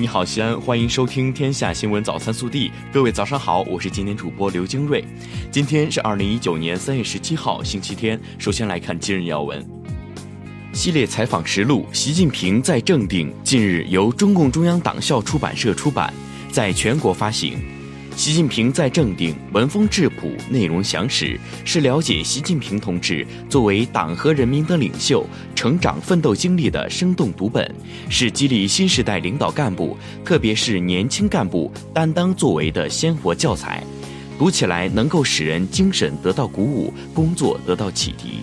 你好，西安，欢迎收听《天下新闻早餐速递》。各位早上好，我是今天主播刘京瑞。今天是二零一九年三月十七号，星期天。首先来看今日要闻。系列采访实录：习近平在正定。近日由中共中央党校出版社出版，在全国发行。习近平在正定，文风质朴，内容详实，是了解习近平同志作为党和人民的领袖成长奋斗经历的生动读本，是激励新时代领导干部，特别是年轻干部担当作为的鲜活教材。读起来能够使人精神得到鼓舞，工作得到启迪。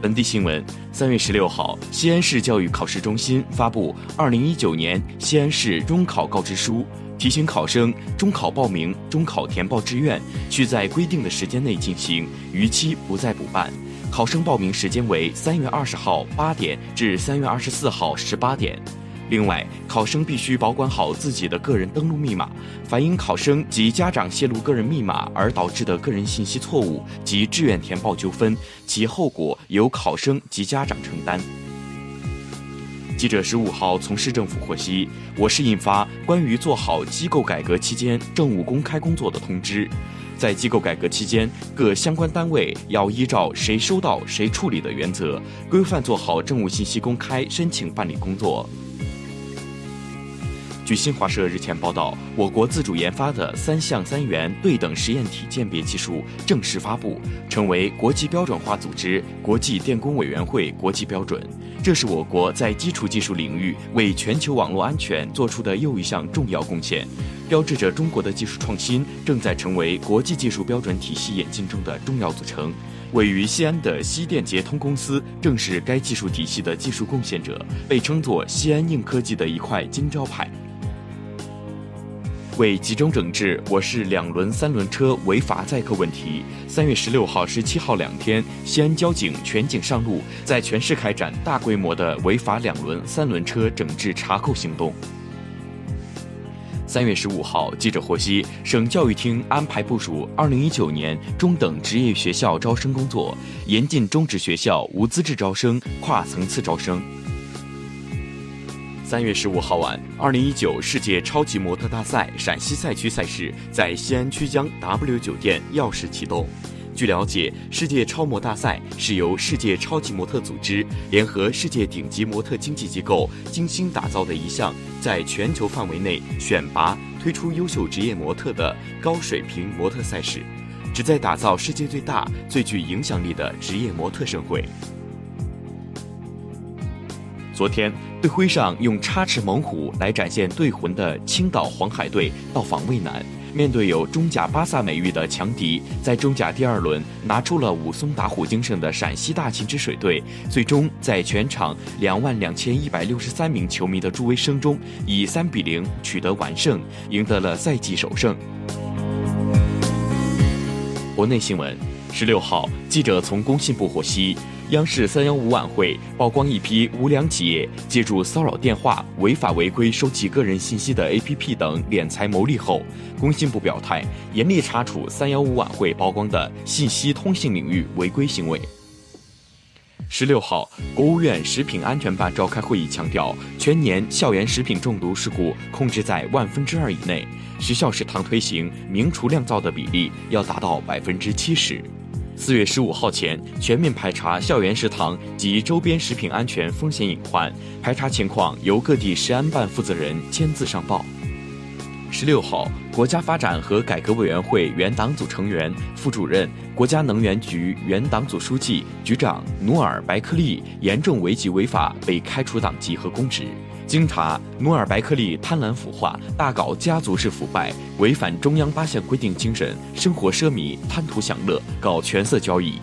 本地新闻：三月十六号，西安市教育考试中心发布二零一九年西安市中考告知书，提醒考生中考报名、中考填报志愿需在规定的时间内进行，逾期不再补办。考生报名时间为三月二十号八点至三月二十四号十八点。另外，考生必须保管好自己的个人登录密码，反映考生及家长泄露个人密码而导致的个人信息错误及志愿填报纠纷，其后果由考生及家长承担。记者十五号从市政府获悉，我市印发关于做好机构改革期间政务公开工作的通知，在机构改革期间，各相关单位要依照谁收到谁处理的原则，规范做好政务信息公开申请办理工作。据新华社日前报道，我国自主研发的三项三元对等实验体鉴别技术正式发布，成为国际标准化组织国际电工委员会国际标准。这是我国在基础技术领域为全球网络安全做出的又一项重要贡献，标志着中国的技术创新正在成为国际技术标准体系演进中的重要组成。位于西安的西电捷通公司正是该技术体系的技术贡献者，被称作西安硬科技的一块金招牌。为集中整治我市两轮三轮车违法载客问题，三月十六号、十七号两天，西安交警全警上路，在全市开展大规模的违法两轮三轮车整治查扣行动。三月十五号，记者获悉，省教育厅安排部署二零一九年中等职业学校招生工作，严禁中职学校无资质招生、跨层次招生。三月十五号晚，二零一九世界超级模特大赛陕西赛区赛事在西安曲江 W 酒店耀世启动。据了解，世界超模大赛是由世界超级模特组织联合世界顶级模特经纪机构精心打造的一项在全球范围内选拔、推出优秀职业模特的高水平模特赛事，旨在打造世界最大、最具影响力的职业模特盛会。昨天，队徽上用插翅猛虎来展现队魂的青岛黄海队到访渭南，面对有中甲巴萨美誉的强敌，在中甲第二轮拿出了武松打虎精神的陕西大秦之水队，最终在全场两万两千一百六十三名球迷的助威声中，以三比零取得完胜，赢得了赛季首胜。国内新闻，十六号，记者从工信部获悉。央视三幺五晚会曝光一批无良企业借助骚扰电话违法违规收集个人信息的 APP 等敛财牟利后，工信部表态严厉查处三幺五晚会曝光的信息通信领域违规行为。十六号，国务院食品安全办召开会议，强调全年校园食品中毒事故控制在万分之二以内，学校食堂推行明厨亮灶的比例要达到百分之七十。四月十五号前全面排查校园食堂及周边食品安全风险隐患，排查情况由各地食安办负责人签字上报。十六号，国家发展和改革委员会原党组成员、副主任、国家能源局原党组书记、局长努尔白克力严重违纪违法被开除党籍和公职。经查，努尔白克力贪婪腐化，大搞家族式腐败，违反中央八项规定精神，生活奢靡，贪图享乐，搞权色交易。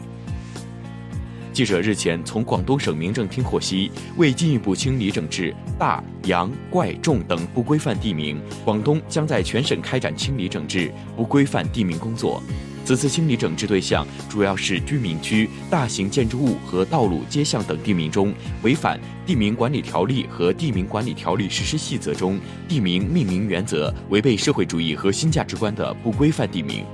记者日前从广东省民政厅获悉，为进一步清理整治大、洋、怪、众等不规范地名，广东将在全省开展清理整治不规范地名工作。此次清理整治对象主要是居民区、大型建筑物和道路、街巷等地名中违反《地名管理条例》和《地名管理条例实施细则》中地名命名原则、违背社会主义核心价值观的不规范地名。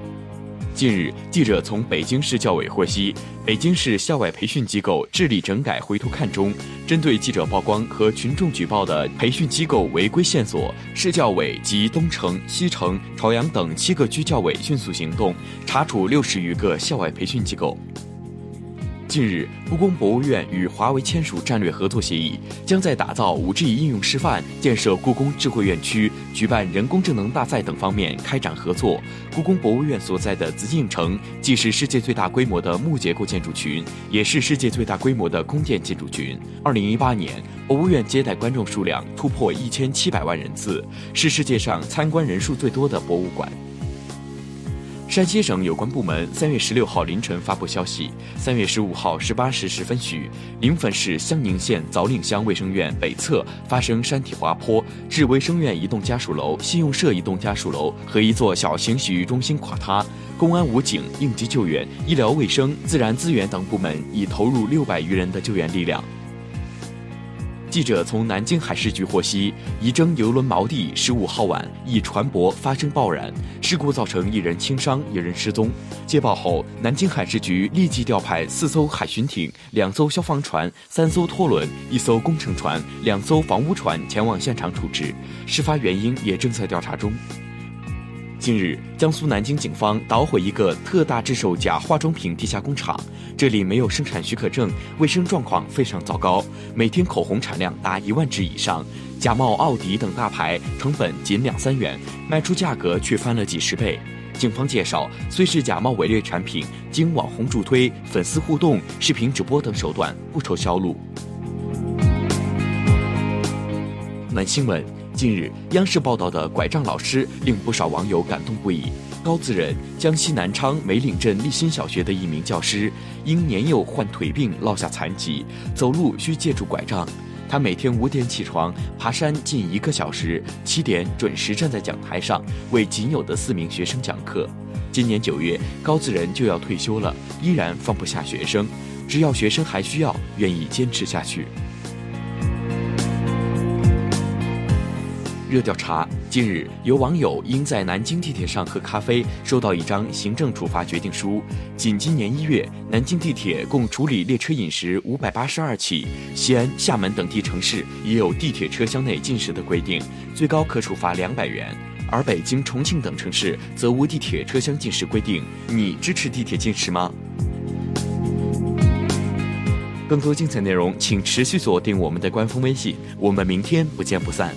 近日，记者从北京市教委获悉，北京市校外培训机构治理整改回头看中，针对记者曝光和群众举报的培训机构违规线索，市教委及东城、西城、朝阳等七个区教委迅速行动，查处六十余个校外培训机构。近日，故宫博物院与华为签署战略合作协议，将在打造 5G 应用示范、建设故宫智慧园区、举办人工智能大赛等方面开展合作。故宫博物院所在的紫禁城，既是世界最大规模的木结构建筑群，也是世界最大规模的宫殿建筑群。2018年，博物院接待观众数量突破1700万人次，是世界上参观人数最多的博物馆。山西省有关部门三月十六号凌晨发布消息，三月十五号十八时十分许，临汾市襄宁县枣岭乡卫生院北侧发生山体滑坡，致卫生院一栋家属楼、信用社一栋家属楼和一座小型洗浴中心垮塌。公安、武警、应急救援、医疗卫生、自然资源等部门已投入六百余人的救援力量。记者从南京海事局获悉，仪征邮轮锚地十五号晚一船舶发生爆燃，事故造成一人轻伤，一人失踪。接报后，南京海事局立即调派四艘海巡艇、两艘消防船、三艘拖轮、一艘工程船、两艘防污船前往现场处置，事发原因也正在调查中。近日，江苏南京警方捣毁一个特大制售假化妆品地下工厂，这里没有生产许可证，卫生状况非常糟糕，每天口红产量达一万支以上，假冒奥迪等大牌，成本仅两三元，卖出价格却翻了几十倍。警方介绍，虽是假冒伪劣产品，经网红助推、粉丝互动、视频直播等手段不愁销路。暖新闻。近日，央视报道的拐杖老师令不少网友感动不已。高自仁，江西南昌梅岭镇立新小学的一名教师，因年幼患腿病落下残疾，走路需借助拐杖。他每天五点起床，爬山近一个小时，七点准时站在讲台上为仅有的四名学生讲课。今年九月，高自仁就要退休了，依然放不下学生，只要学生还需要，愿意坚持下去。热调查：近日，有网友因在南京地铁上喝咖啡，收到一张行政处罚决定书。仅今年一月，南京地铁共处理列车饮食五百八十二起。西安、厦门等地城市也有地铁车厢内进食的规定，最高可处罚两百元。而北京、重庆等城市则无地铁车厢进食规定。你支持地铁进食吗？更多精彩内容，请持续锁定我们的官方微信。我们明天不见不散。